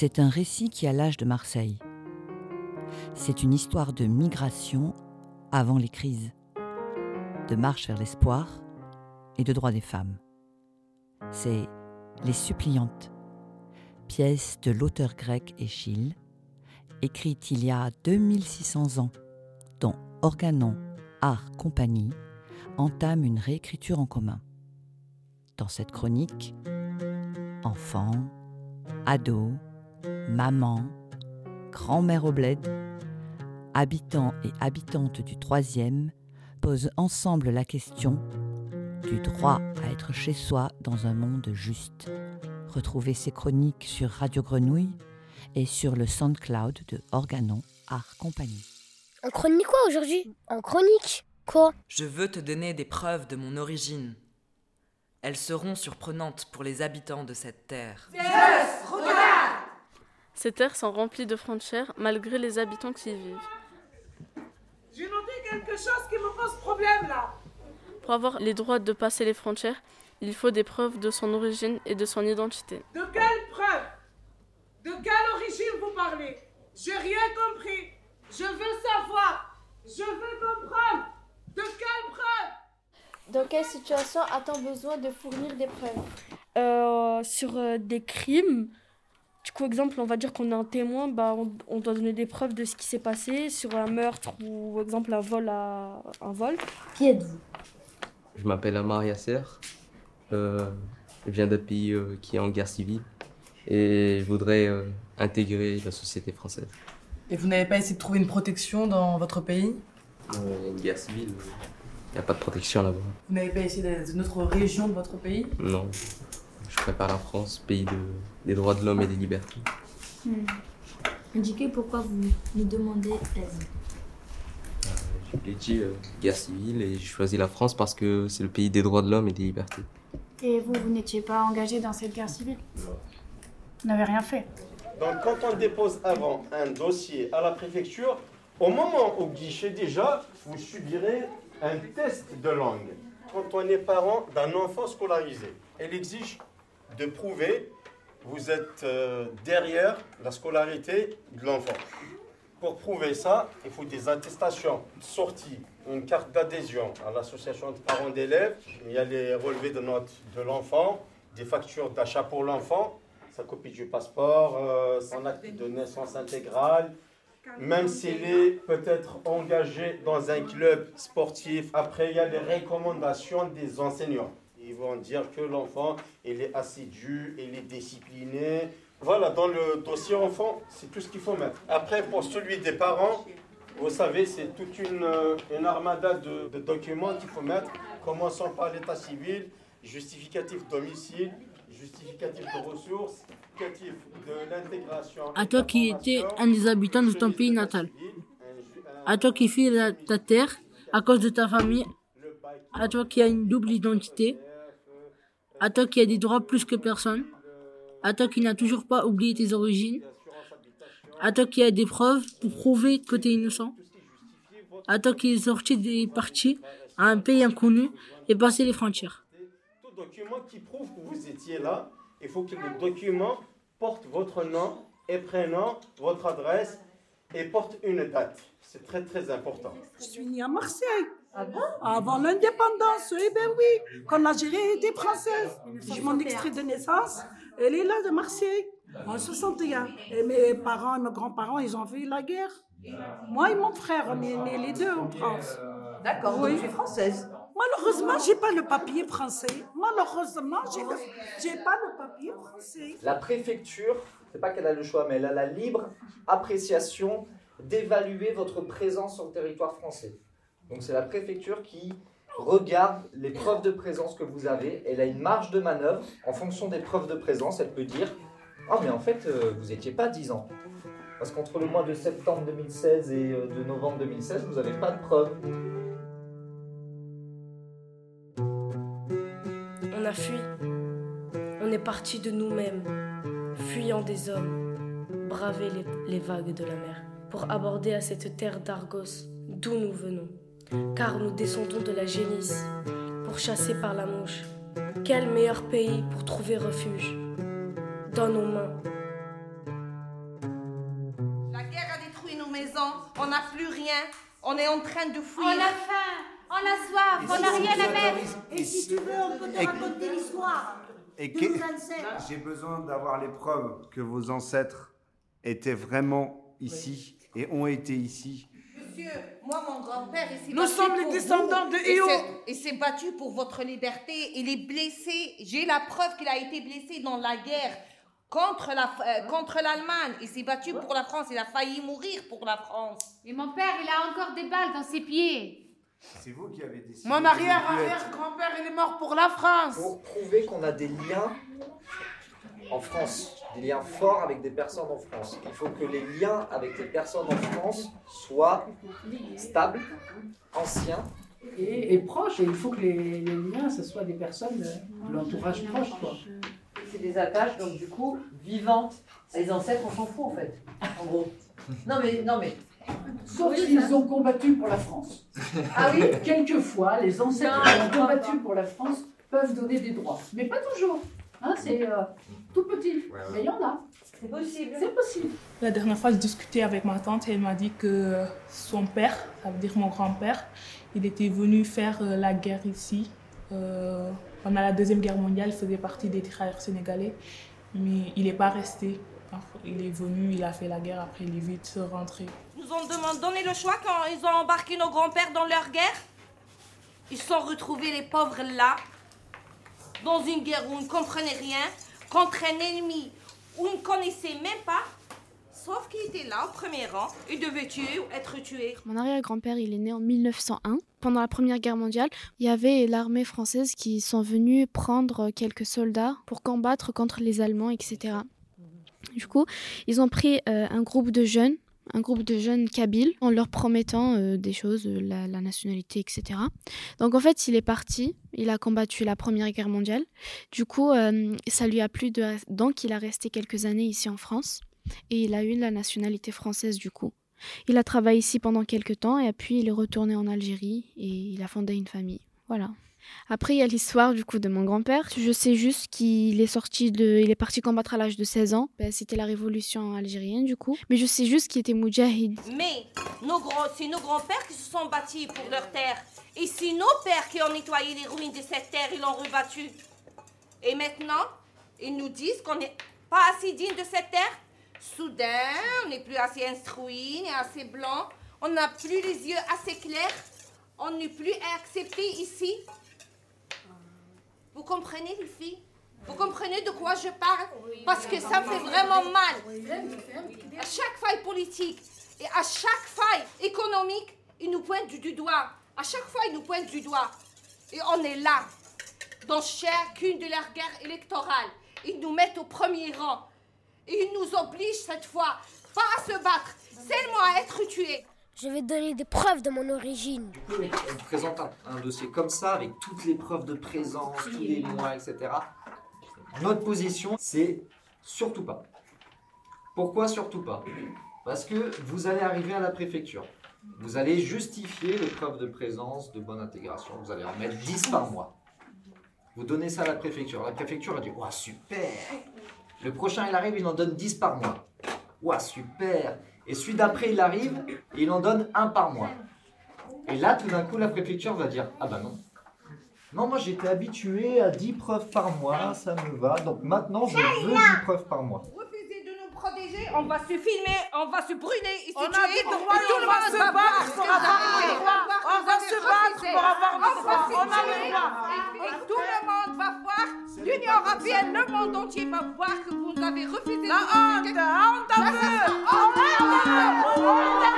C'est un récit qui a l'âge de Marseille. C'est une histoire de migration avant les crises, de marche vers l'espoir et de droits des femmes. C'est Les Suppliantes, pièce de l'auteur grec Échille, écrite il y a 2600 ans, dont Organon Art Compagnie entame une réécriture en commun. Dans cette chronique, enfants, ados, mamans, grand-mère au bled, habitants et habitantes du troisième posent ensemble la question du droit à être chez soi dans un monde juste. Retrouvez ces chroniques sur Radio Grenouille et sur le SoundCloud de Organon Art Compagnie. En chronique quoi aujourd'hui? En chronique Quoi? Je veux te donner des preuves de mon origine. Elles seront surprenantes pour les habitants de cette terre. Ces terres sont remplies de frontières malgré les habitants qui y vivent. J'ai noté quelque chose qui me pose problème là. Pour avoir les droits de passer les frontières, il faut des preuves de son origine et de son identité. De quelles preuves? De quelle origine vous parlez? J'ai rien compris. Je veux savoir. Je veux comprendre. De quelles preuves? Dans quelle situation a-t-on besoin de fournir des preuves? Euh, Sur euh, des crimes. Du coup, exemple, on va dire qu'on est un témoin, bah, on, on, doit donner des preuves de ce qui s'est passé sur un meurtre ou, exemple, un vol. À, un vol. Qui êtes-vous? Je m'appelle Amar Yasser. Euh, je viens d'un pays euh, qui est en guerre civile et je voudrais euh, intégrer la société française. Et vous n'avez pas essayé de trouver une protection dans votre pays? Il y a une guerre civile, il n'y a pas de protection là-bas. Vous n'avez pas essayé d'aller dans une autre région de votre pays? Non. Je préfère la France, pays de, des droits de l'homme et des libertés. hmm. Indiquez pourquoi vous nous demandez l'aide? Je l'ai dit, euh, guerre civile, et j'ai choisi la France parce que c'est le pays des droits de l'homme et des libertés. Et vous, vous n'étiez pas engagé dans cette guerre civile? Non. Vous n'avez rien fait? Donc quand on dépose avant un dossier à la préfecture, au moment au guichet déjà, vous subirez un test de langue. Quand on est parent d'un enfant scolarisé, elle exige de prouver vous êtes euh, derrière la scolarité de l'enfant. Pour prouver ça, il faut des attestations sorties, une carte d'adhésion à l'association de parents d'élèves, il y a les relevés de notes de l'enfant, des factures d'achat pour l'enfant, sa copie du passeport, euh, son acte de naissance intégrale, même s'il est peut-être engagé dans un club sportif. Après, il y a les recommandations des enseignants. Ils vont dire que l'enfant, il est assidu, il est discipliné. Voilà, dans le dossier enfant, c'est tout ce qu'il faut mettre. Après, pour celui des parents, vous savez, c'est toute une, une armada de, de documents qu'il faut mettre, commençant par l'état civil, justificatif domicile, justificatif de ressources, justificatif de l'intégration. À toi qui étais un des habitants de ton pays natal. À toi qui fuis ta terre à cause de ta famille. À toi qui as une double identité. À toi qui as des droits plus que personne. À toi qui n'as toujours pas oublié tes origines. À toi qui as des preuves pour prouver que tu es innocent. À toi qui es sorti des partis à un pays inconnu et passé les frontières. Tout document qui prouve que vous étiez là, il faut que le document porte votre nom et prénom, votre adresse et porte une date. C'est très très important. Je suis née à Marseille. Avant l'indépendance, eh ben oui, quand l'Algérie était française. J'ai mon extrait de naissance, elle est là de Marseille, en 61. Et mes parents et mes grands-parents, ils ont fait la guerre. Moi et mon frère, on est nés les deux en France. D'accord, Oui. donc tu es française. Malheureusement, j'ai pas le papier français. Malheureusement, j'ai j'ai pas le papier français. La préfecture, c'est pas qu'elle a le choix, mais elle a la libre appréciation d'évaluer votre présence sur le territoire français. Donc c'est la préfecture qui regarde les preuves de présence que vous avez. Elle a une marge de manœuvre. En fonction des preuves de présence, elle peut dire Ah, mais en fait, euh, vous n'étiez pas 10 ans. Parce qu'entre le mois de septembre 2016 et euh, de novembre 2016, vous n'avez pas de preuves. On a fui. On est parti de nous-mêmes, fuyant des hommes, braver les vagues de la mer, pour aborder à cette terre d'Argos, d'où nous venons car nous descendons de la génisse, pourchassés par la mouche. Quel meilleur pays pour trouver refuge Dans nos mains. La guerre a détruit nos maisons, on n'a plus rien, on est en train de fuir. On a faim, on a soif, on n'a rien à mettre. Et si tu veux, on peut te raconter Et... l'histoire. Et que... J'ai besoin d'avoir les preuves que vos ancêtres étaient vraiment ici et ont été ici Monsieur, moi, mon grand-père, il s'est Nous battu sommes les pour descendants vous. de Io. s'est- Il s'est battu pour votre liberté. Il est blessé. J'ai la preuve qu'il a été blessé dans la guerre contre la euh, contre l'Allemagne. Il s'est battu pour la France. Il a failli mourir pour la France. Et mon père, il a encore des balles dans ses pieds. C'est vous qui avez décidé. Mon être- arrière-arrière-grand-père, il est mort pour la France. Pour prouver qu'on a des liens en France, des liens forts avec des personnes en France. Il faut que les liens avec les personnes en France soient stables, anciens. et, et proches. Et il faut que les, les liens, ce soit des personnes euh, de l'entourage proche. Quoi. C'est des attaches, donc du coup, vivantes. Les ancêtres, on s'en fout en fait, en gros. Non mais, non mais. Sauf Oui, s'ils ça- ont combattu pour la France. Ah oui Quelquefois, les ancêtres Non, qui ont combattu pour la France peuvent donner des droits. Mais pas toujours. Hein, c'est euh, tout petit. Mais il y en a. C'est possible. C'est possible. La dernière fois, je discutais avec ma tante et elle m'a dit que son père, ça veut dire mon grand-père, il était venu faire euh, la guerre ici. Euh, pendant la Deuxième Guerre mondiale, il faisait partie des tirailleurs sénégalais, mais il n'est pas resté. Il est venu, il a fait la guerre, après il est vite rentré. Ils nous ont donné le choix quand ils ont embarqué nos grands-pères dans leur guerre. Ils sont retrouvés, les pauvres, là, dans une guerre où ils ne comprenaient rien, contre un ennemi où ils ne connaissaient même pas, sauf qu'ils étaient là, au premier rang. Ils devaient tuer ou être tués. Mon arrière-grand-père, il est né en 1901. Pendant la Première Guerre mondiale, il y avait l'armée française qui sont venus prendre quelques soldats pour combattre contre les Allemands, etc. Du coup, ils ont pris euh, un groupe de jeunes, un groupe de jeunes kabyles, en leur promettant euh, des choses, euh, la, nationalité, etc. Donc en fait, il est parti, il a combattu la Première Guerre mondiale. Du coup, euh, ça lui a plu, de... donc il a resté quelques années ici en France et il a eu la nationalité française du coup. Il a travaillé ici pendant quelques temps et puis il est retourné en Algérie et il a fondé une famille. Voilà. Après, il y a l'histoire du coup de mon grand-père. Je sais juste qu'il est sorti il est parti combattre à l'âge de 16 ans. Ben, C'était la révolution algérienne du coup. Mais je sais juste qu'il était moudjahid. Mais nos grands, c'est nos grands-pères qui se sont bâtis pour leur terre. Et c'est nos pères qui ont nettoyé les ruines de cette terre, ils l'ont rebattue. Et maintenant, ils nous disent qu'on n'est pas assez digne de cette terre. Soudain, on n'est plus assez instruit, ni assez blanc. On n'a plus les yeux assez clairs. On n'est plus accepté ici. Vous comprenez, les filles? Vous comprenez de quoi je parle? Parce que ça me fait vraiment mal. À chaque faille politique et à chaque faille économique, ils nous pointent du, du doigt. À chaque fois, ils nous pointent du doigt. Et on est là, dans chacune de leurs guerres électorales. Ils nous mettent au premier rang. Et ils nous obligent cette fois pas à se battre, seulement à être tués. Je vais donner des preuves de mon origine. On vous présente un, un dossier comme ça, avec toutes les preuves de présence, tous les mois, etc. Notre position, c'est surtout pas. Pourquoi surtout pas? Parce que vous allez arriver à la préfecture. Vous allez justifier les preuves de présence, de bonne intégration. Vous allez en mettre 10 par mois. Vous donnez ça à la préfecture. La préfecture a dit Ouah, super Le prochain, il arrive, il en donne 10 par mois. Ouah, super Et celui d'après, il arrive, et il en donne un par mois. Et là, tout d'un coup, la préfecture va dire Ah bah non. Non, moi j'étais habitué à 10 preuves par mois, ça me va. Donc maintenant, je veux 10 preuves par mois. Refusez de nous protéger, on va se filmer, on va se brûler ici. On a des droits, et tout on le va monde se battre pour avoir droits. On va se battre pour avoir va droits. On a tuer. les droits. Et tout le monde va voir, l'Union européenne, le monde entier va voir que vous vous avez refusé la honte, honte à vous.